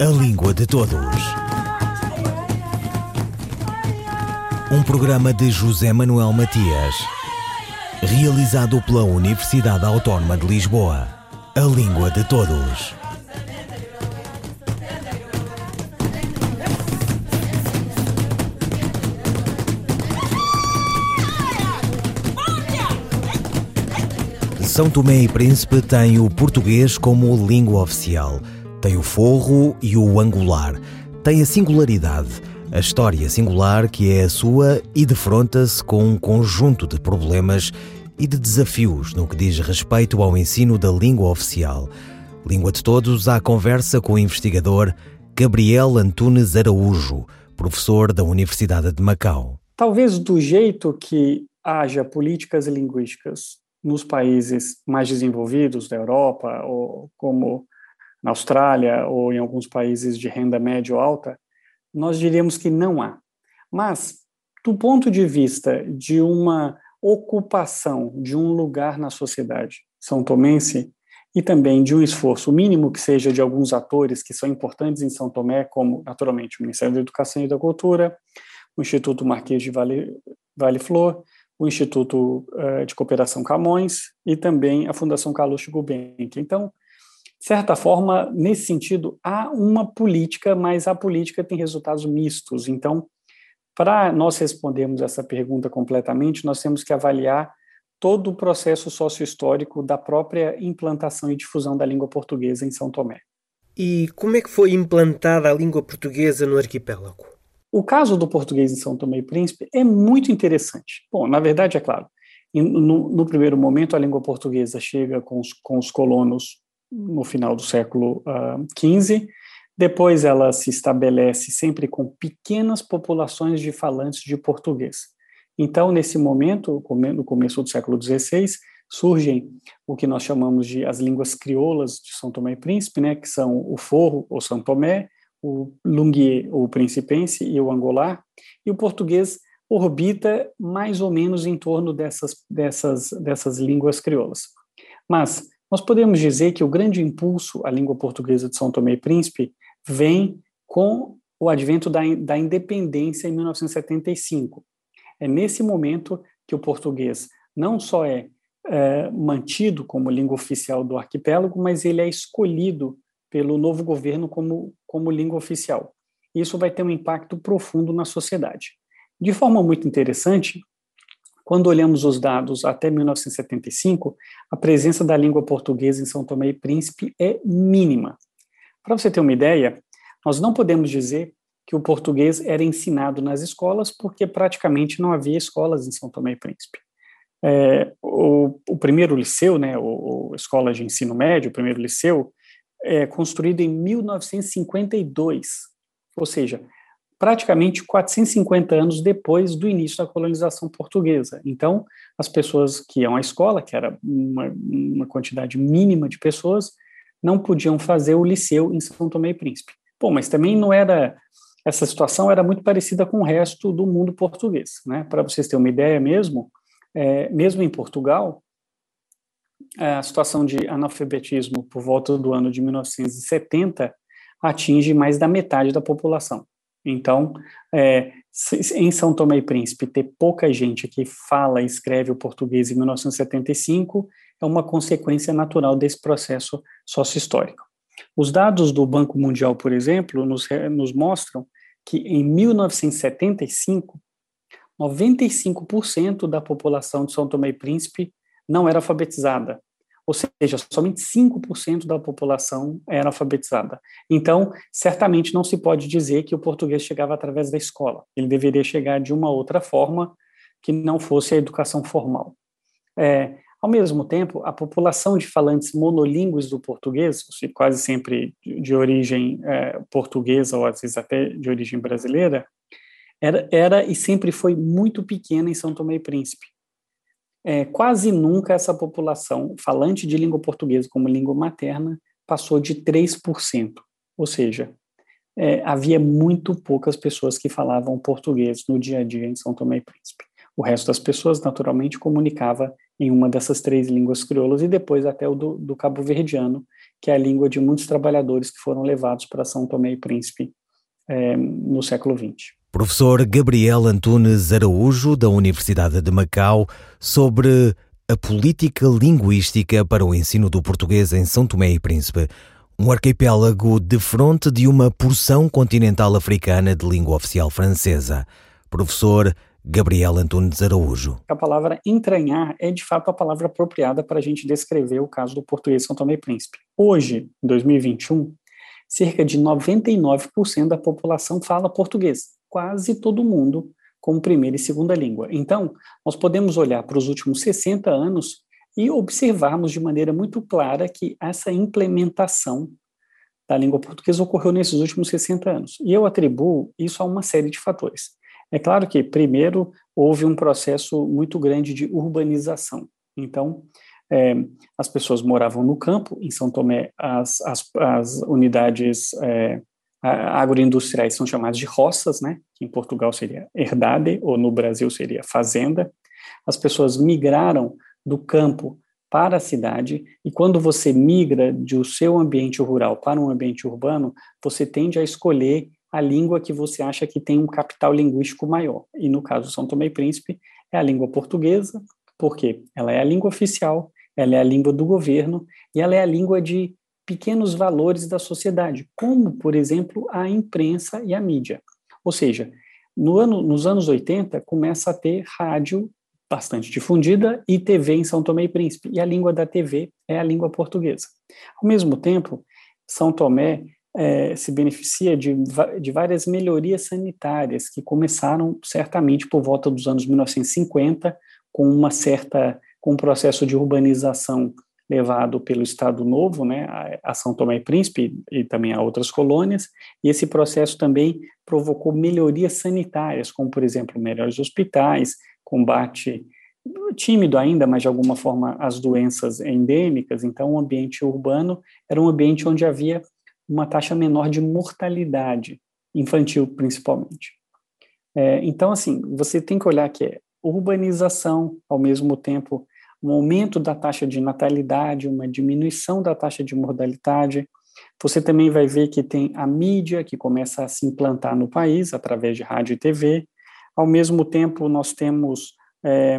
A Língua de Todos. Um programa de José Manuel Matias, realizado pela Universidade Autónoma de Lisboa. A Língua de Todos. São Tomé e Príncipe tem o português como língua oficial, tem o forro e o angular, tem a singularidade, a história singular que é a sua e defronta-se com um conjunto de problemas e de desafios no que diz respeito ao ensino da língua oficial. Língua de Todos, à conversa com o investigador Gabriel Antunes Araújo, professor da Universidade de Macau. Talvez do jeito que haja políticas linguísticas nos países mais desenvolvidos da Europa, ou como na Austrália, ou em alguns países de renda média ou alta, nós diríamos que não há. Mas, do ponto de vista de uma ocupação de um lugar na sociedade são tomense e também de um esforço mínimo que seja de alguns atores que são importantes em São Tomé, como, naturalmente, o Ministério da Educação e da Cultura, o Instituto Marquês de Vale, vale Flor, o Instituto uh, de Cooperação Camões e também a Fundação Calouste Gulbenkian. Então, de certa forma, nesse sentido, há uma política, mas a política tem resultados mistos. Então, para nós respondermos essa pergunta completamente, nós temos que avaliar todo o processo sócio-histórico da própria implantação e difusão da língua portuguesa em São Tomé. E como é que foi implantada a língua portuguesa no arquipélago? O caso do português em São Tomé e Príncipe é muito interessante. Bom, na verdade, é claro, no, no primeiro momento, a língua portuguesa chega com os, com os colonos no final do século XV, uh, depois ela se estabelece sempre com pequenas populações de falantes de português. Então, nesse momento, no começo do século XVI, surgem o que nós chamamos de as línguas crioulas de São Tomé e Príncipe, né, que são o forro ou São Tomé, o Lungue, o Principense e o Angolar, e o português orbita mais ou menos em torno dessas, dessas, dessas línguas crioulas. Mas nós podemos dizer que o grande impulso à língua portuguesa de São Tomé e Príncipe vem com o advento da, da independência em 1975. É nesse momento que o português não só é, é mantido como língua oficial do arquipélago, mas ele é escolhido pelo novo governo como, como língua oficial. Isso vai ter um impacto profundo na sociedade. De forma muito interessante, quando olhamos os dados até 1975, a presença da língua portuguesa em São Tomé e Príncipe é mínima. Para você ter uma ideia, nós não podemos dizer que o português era ensinado nas escolas, porque praticamente não havia escolas em São Tomé e Príncipe. É, o, o, primeiro liceu, né, o, o, escola de ensino médio, o primeiro liceu, é, construído em 1952, ou seja, praticamente 450 anos depois do início da colonização portuguesa. Então, as pessoas que iam à escola, que era uma, uma quantidade mínima de pessoas, não podiam fazer o liceu em São Tomé e Príncipe. Bom, mas também não era essa situação era muito parecida com o resto do mundo português, né? Para vocês terem uma ideia mesmo, é, mesmo em Portugal, a situação de analfabetismo por volta do ano de 1970 atinge mais da metade da população. Então, é, em São Tomé e Príncipe, ter pouca gente que fala e escreve o português em 1975 é uma consequência natural desse processo sócio-histórico. Os dados do Banco Mundial, por exemplo, nos, nos mostram que em 1975, 95% da população de São Tomé e Príncipe não era alfabetizada. Ou seja, somente 5% da população era alfabetizada. Então, certamente não se pode dizer que o português chegava através da escola. Ele deveria chegar de uma outra forma que não fosse a educação formal. É, ao mesmo tempo, a população de falantes monolíngues do português, quase sempre de origem é, portuguesa ou às vezes até de origem brasileira, era, era e sempre foi muito pequena em São Tomé e Príncipe é, quase nunca essa população falante de língua portuguesa como língua materna passou de 3%. Ou seja, é, havia muito poucas pessoas que falavam português no dia a dia em São Tomé e Príncipe. O resto das pessoas, naturalmente, comunicava em uma dessas três línguas crioulas e depois até o do, do cabo-verdiano, que é a língua de muitos trabalhadores que foram levados para São Tomé e Príncipe é, no século XX. Professor Gabriel Antunes Araújo, da Universidade de Macau, sobre a política linguística para o ensino do português em São Tomé e Príncipe, um arquipélago de fronte de uma porção continental africana de língua oficial francesa. Professor Gabriel Antunes Araújo. A palavra entranhar é de fato a palavra apropriada para a gente descrever o caso do português São Tomé e Príncipe. Hoje, em 2021, cerca de 99% da população fala português, quase todo mundo como primeira e segunda língua. Então, nós podemos olhar para os últimos 60 anos e observarmos de maneira muito clara que essa implementação da língua portuguesa ocorreu nesses últimos 60 anos. E eu atribuo isso a uma série de fatores. É claro que, primeiro, houve um processo muito grande de urbanização. Então, é, as pessoas moravam no campo, em São Tomé, as, as, as unidades é, agroindustriais são chamadas de roças, né? que em Portugal seria herdade, ou no Brasil seria fazenda. As pessoas migraram do campo para a cidade, e quando você migra do seu ambiente rural para um ambiente urbano, você tende a escolher a língua que você acha que tem um capital linguístico maior. E no caso São Tomé e Príncipe, é a língua portuguesa, porque ela é a língua oficial, ela é a língua do governo e ela é a língua de pequenos valores da sociedade, como, por exemplo, a imprensa e a mídia. Ou seja, no ano, nos anos 80, começa a ter rádio bastante difundida e TV em São Tomé e Príncipe, e a língua da TV é a língua portuguesa. Ao mesmo tempo, São Tomé é, se beneficia de, de várias melhorias sanitárias que começaram certamente por volta dos anos 1950, com uma certa com um processo de urbanização levado pelo Estado Novo, né, a São Tomé e Príncipe e também a outras colônias, e esse processo também provocou melhorias sanitárias, como por exemplo melhores hospitais, combate tímido ainda, mas de alguma forma as doenças endêmicas. Então, o ambiente urbano era um ambiente onde havia uma taxa menor de mortalidade infantil, principalmente. É, então, assim, você tem que olhar que é urbanização, ao mesmo tempo, um aumento da taxa de natalidade, uma diminuição da taxa de mortalidade. Você também vai ver que tem a mídia que começa a se implantar no país através de rádio e TV. Ao mesmo tempo, nós temos é,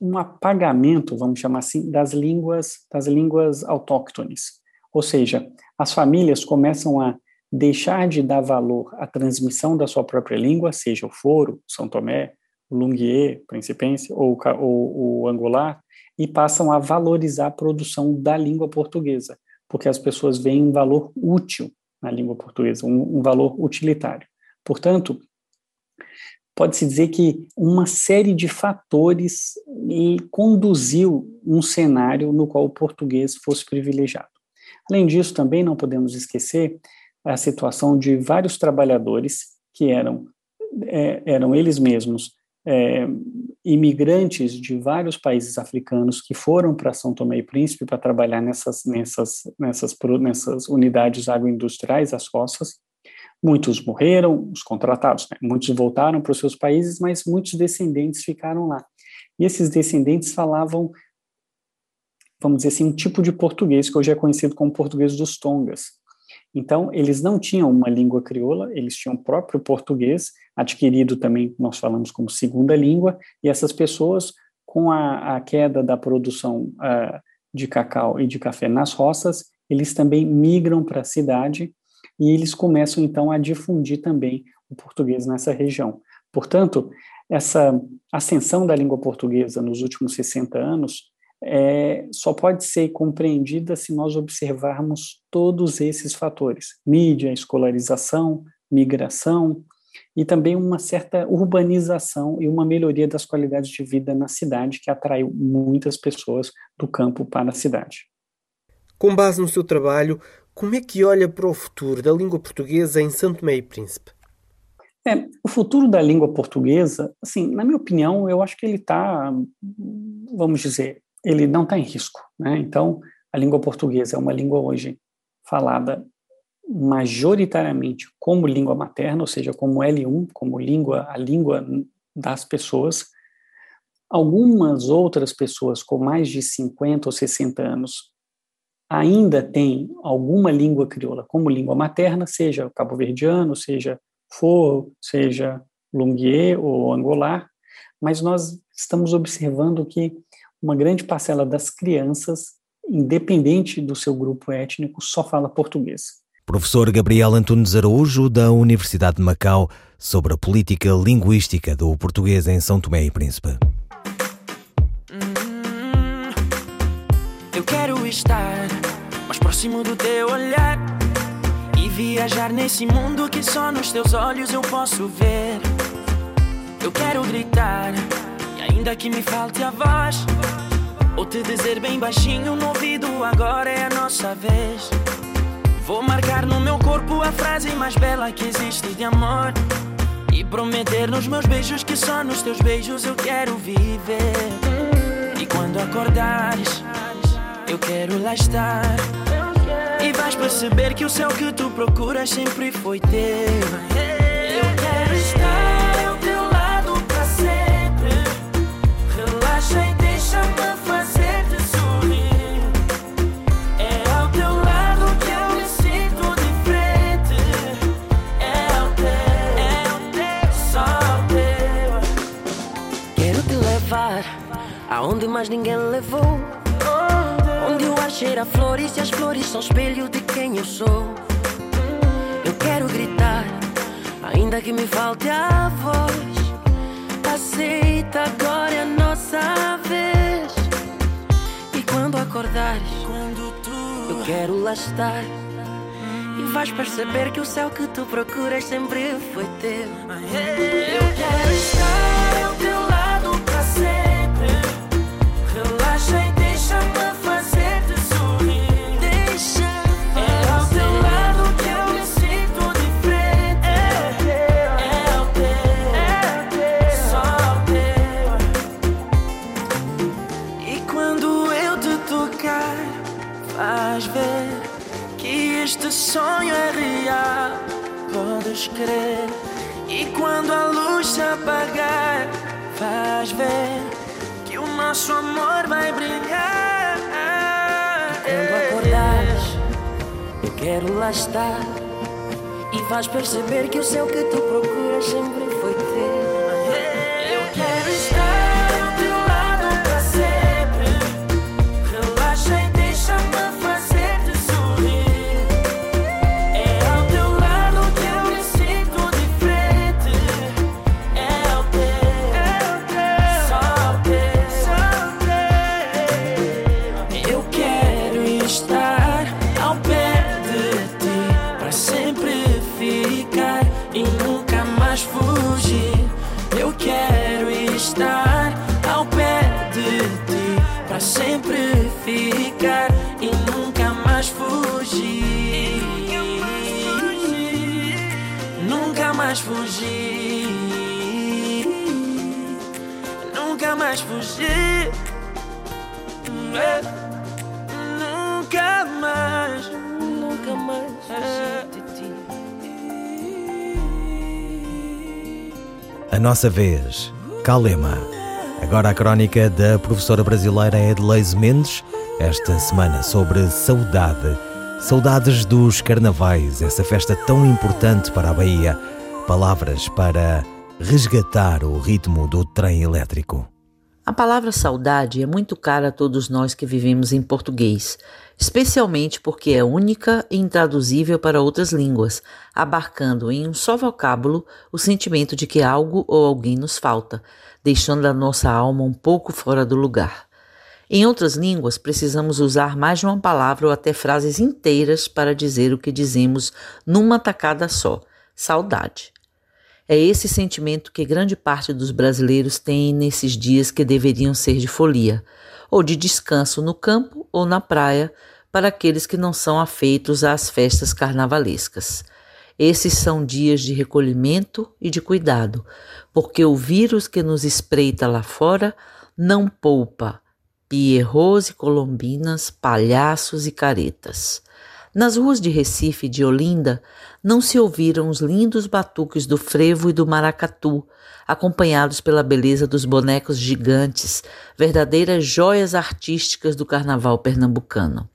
um apagamento, vamos chamar assim, das línguas, das línguas autóctones. Ou seja, as famílias começam a deixar de dar valor à transmissão da sua própria língua, seja o foro, São Tomé, o lungier, principense, ou, ou o angular, e passam a valorizar a produção da língua portuguesa, porque as pessoas veem um valor útil na língua portuguesa, um, um valor utilitário. Portanto, pode-se dizer que uma série de fatores conduziu um cenário no qual o português fosse privilegiado. Além disso, também não podemos esquecer a situação de vários trabalhadores que eram, é, eram eles mesmos é, imigrantes de vários países africanos que foram para São Tomé e Príncipe para trabalhar nessas, nessas, nessas, nessas unidades agroindustriais, as roças. Muitos morreram, os contratados, né? muitos voltaram para os seus países, mas muitos descendentes ficaram lá. E esses descendentes falavam vamos dizer assim, um tipo de português que hoje é conhecido como português dos Tongas. Então, eles não tinham uma língua crioula, eles tinham o próprio português, adquirido também, nós falamos como segunda língua, e essas pessoas, com a, a queda da produção uh, de cacau e de café nas roças, eles também migram para a cidade e eles começam então a difundir também o português nessa região. Portanto, essa ascensão da língua portuguesa nos últimos 60 anos é, só pode ser compreendida se nós observarmos todos esses fatores: mídia, escolarização, migração e também uma certa urbanização e uma melhoria das qualidades de vida na cidade que atraiu muitas pessoas do campo para a cidade. Com base no seu trabalho, como é que olha para o futuro da língua portuguesa em Santo e Príncipe? É, o futuro da língua portuguesa, assim, na minha opinião, eu acho que ele está, vamos dizer, ele não está em risco. Né? Então, a língua portuguesa é uma língua hoje falada majoritariamente como língua materna, ou seja, como L1, como língua, a língua das pessoas. Algumas outras pessoas com mais de 50 ou 60 anos ainda tem alguma língua crioula como língua materna, seja cabo-verdiano, seja forro, seja lunguier ou angolar, mas nós estamos observando que uma grande parcela das crianças, independente do seu grupo étnico, só fala português. Professor Gabriel Antunes Araújo, da Universidade de Macau, sobre a política linguística do português em São Tomé e Príncipe. Hum, eu quero estar mais próximo do teu olhar e viajar nesse mundo que só nos teus olhos eu posso ver. Eu quero gritar, ainda que me falte a voz, ou te dizer bem baixinho no ouvido: agora é a nossa vez. Vou marcar no meu corpo a frase mais bela que existe de amor. E prometer nos meus beijos que só nos teus beijos eu quero viver. E quando acordares, eu quero lá estar. E vais perceber que o céu que tu procuras sempre foi teu. Aonde mais ninguém levou. Onde o ar cheira flores e as flores são espelho de quem eu sou. Eu quero gritar, ainda que me falte a voz. Aceita, agora é a nossa vez. E quando acordares, eu quero lá estar. E vais perceber que o céu que tu procuras sempre foi teu. Eu quero estar apagar, vais ver que o nosso amor vai brilhar. Quando acordares, eu quero lá estar. E vais perceber que o céu que tu procuras sempre foi ter. Mais fugir. Nunca mais fugir. É. Nunca mais. Nunca mais fugir de ti. A nossa vez. Calema. Agora a crónica da professora brasileira Edleise Mendes, esta semana sobre saudade. Saudades dos carnavais, essa festa tão importante para a Bahia palavras para resgatar o ritmo do trem elétrico. A palavra saudade é muito cara a todos nós que vivemos em português, especialmente porque é única e intraduzível para outras línguas, abarcando em um só vocábulo o sentimento de que algo ou alguém nos falta, deixando a nossa alma um pouco fora do lugar. Em outras línguas, precisamos usar mais de uma palavra ou até frases inteiras para dizer o que dizemos numa tacada só: saudade. É esse sentimento que grande parte dos brasileiros tem nesses dias que deveriam ser de folia, ou de descanso no campo ou na praia, para aqueles que não são afeitos às festas carnavalescas. Esses são dias de recolhimento e de cuidado, porque o vírus que nos espreita lá fora não poupa pierrots e colombinas, palhaços e caretas. Nas ruas de Recife e de Olinda não se ouviram os lindos batuques do frevo e do maracatu, acompanhados pela beleza dos bonecos gigantes, verdadeiras joias artísticas do carnaval pernambucano.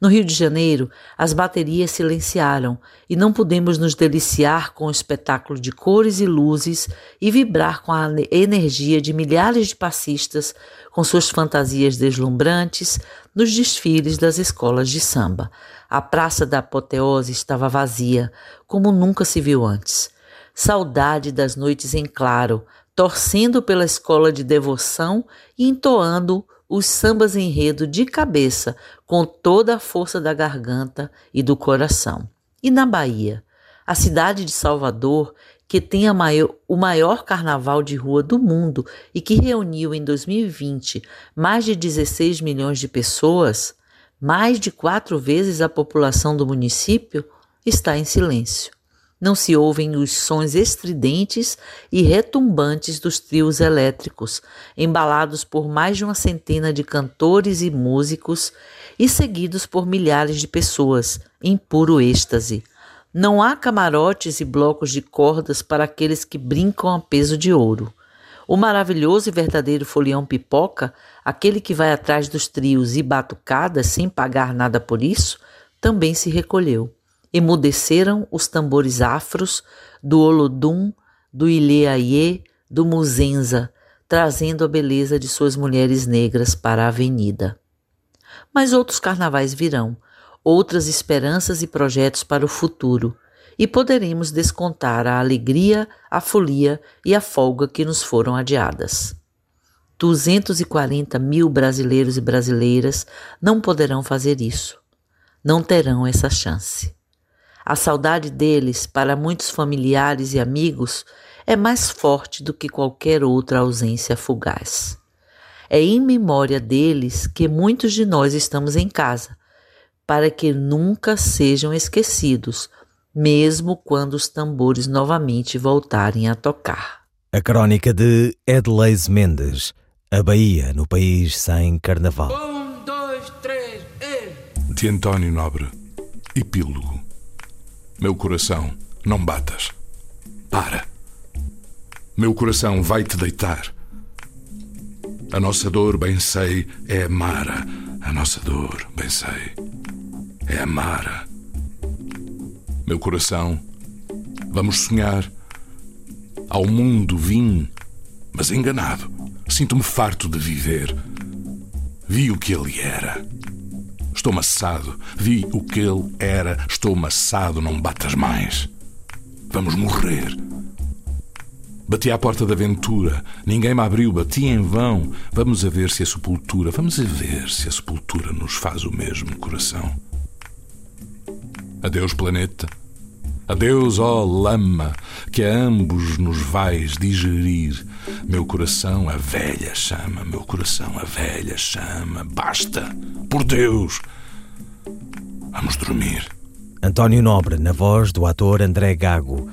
No Rio de Janeiro, as baterias silenciaram e não pudemos nos deliciar com o espetáculo de cores e luzes e vibrar com a energia de milhares de passistas com suas fantasias deslumbrantes nos desfiles das escolas de samba. A Praça da Apoteose estava vazia, como nunca se viu antes. Saudade das noites em claro, torcendo pela escola de devoção e entoando os sambas enredo de cabeça, com toda a força da garganta e do coração. E na Bahia, a cidade de Salvador, que tem maior, o maior carnaval de rua do mundo e que reuniu em 2020 mais de 16 milhões de pessoas, mais de quatro vezes a população do município, está em silêncio não se ouvem os sons estridentes e retumbantes dos trios elétricos, embalados por mais de uma centena de cantores e músicos e seguidos por milhares de pessoas, em puro êxtase. Não há camarotes e blocos de cordas para aqueles que brincam a peso de ouro. O maravilhoso e verdadeiro folião pipoca, aquele que vai atrás dos trios e batucadas sem pagar nada por isso, também se recolheu. Emudeceram os tambores afros do Olodum, do Ileaie, do Muzenza, trazendo a beleza de suas mulheres negras para a avenida. Mas outros carnavais virão, outras esperanças e projetos para o futuro, e poderemos descontar a alegria, a folia e a folga que nos foram adiadas. 240 mil brasileiros e brasileiras não poderão fazer isso, não terão essa chance. A saudade deles, para muitos familiares e amigos, é mais forte do que qualquer outra ausência fugaz. É em memória deles que muitos de nós estamos em casa, para que nunca sejam esquecidos, mesmo quando os tambores novamente voltarem a tocar. A crónica de Edleis Mendes, a Bahia no país sem carnaval. Um, dois, três, e... De António Nobre, Epílogo. Meu coração, não batas. Para. Meu coração vai te deitar. A nossa dor, bem sei, é amara. A nossa dor, bem sei, é amara. Meu coração, vamos sonhar. Ao mundo vim, mas enganado. Sinto-me farto de viver. Vi o que ele era. Estou maçado. Vi o que ele era. Estou maçado. Não batas mais. Vamos morrer. Bati à porta da aventura. Ninguém me abriu. Bati em vão. Vamos a ver se a sepultura. Vamos a ver se a sepultura nos faz o mesmo coração. Adeus, planeta. Adeus, ó lama, que a ambos nos vais digerir. Meu coração a velha chama, meu coração a velha chama. Basta, por Deus. Vamos dormir. António Nobre, na voz do ator André Gago.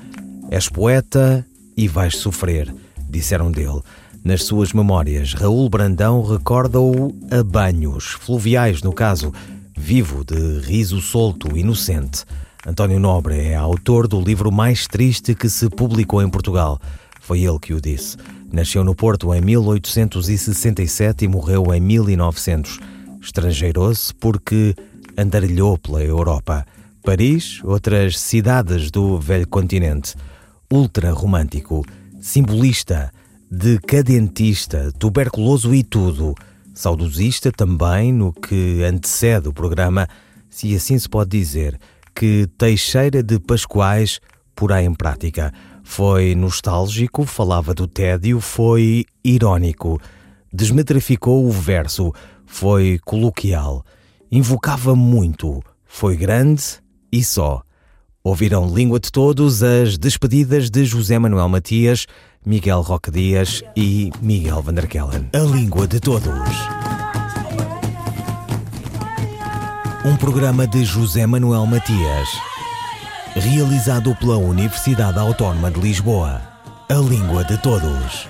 És poeta e vais sofrer, disseram dele. Nas suas memórias, Raul Brandão recorda-o a banhos, fluviais no caso, vivo de riso solto, inocente. António Nobre é autor do livro mais triste que se publicou em Portugal. Foi ele que o disse. Nasceu no Porto em 1867 e morreu em 1900. Estrangeirou-se porque andarilhou pela Europa. Paris, outras cidades do velho continente. Ultra romântico, simbolista, decadentista, tuberculoso e tudo. Saudosista também no que antecede o programa, se assim se pode dizer que Teixeira de Pascoais porá em prática. Foi nostálgico, falava do tédio, foi irónico, desmetrificou o verso, foi coloquial, invocava muito, foi grande e só. Ouviram Língua de Todos as despedidas de José Manuel Matias, Miguel Roque Dias e Miguel Vanderkellen. A Língua de Todos. Um programa de José Manuel Matias, realizado pela Universidade Autónoma de Lisboa. A língua de todos.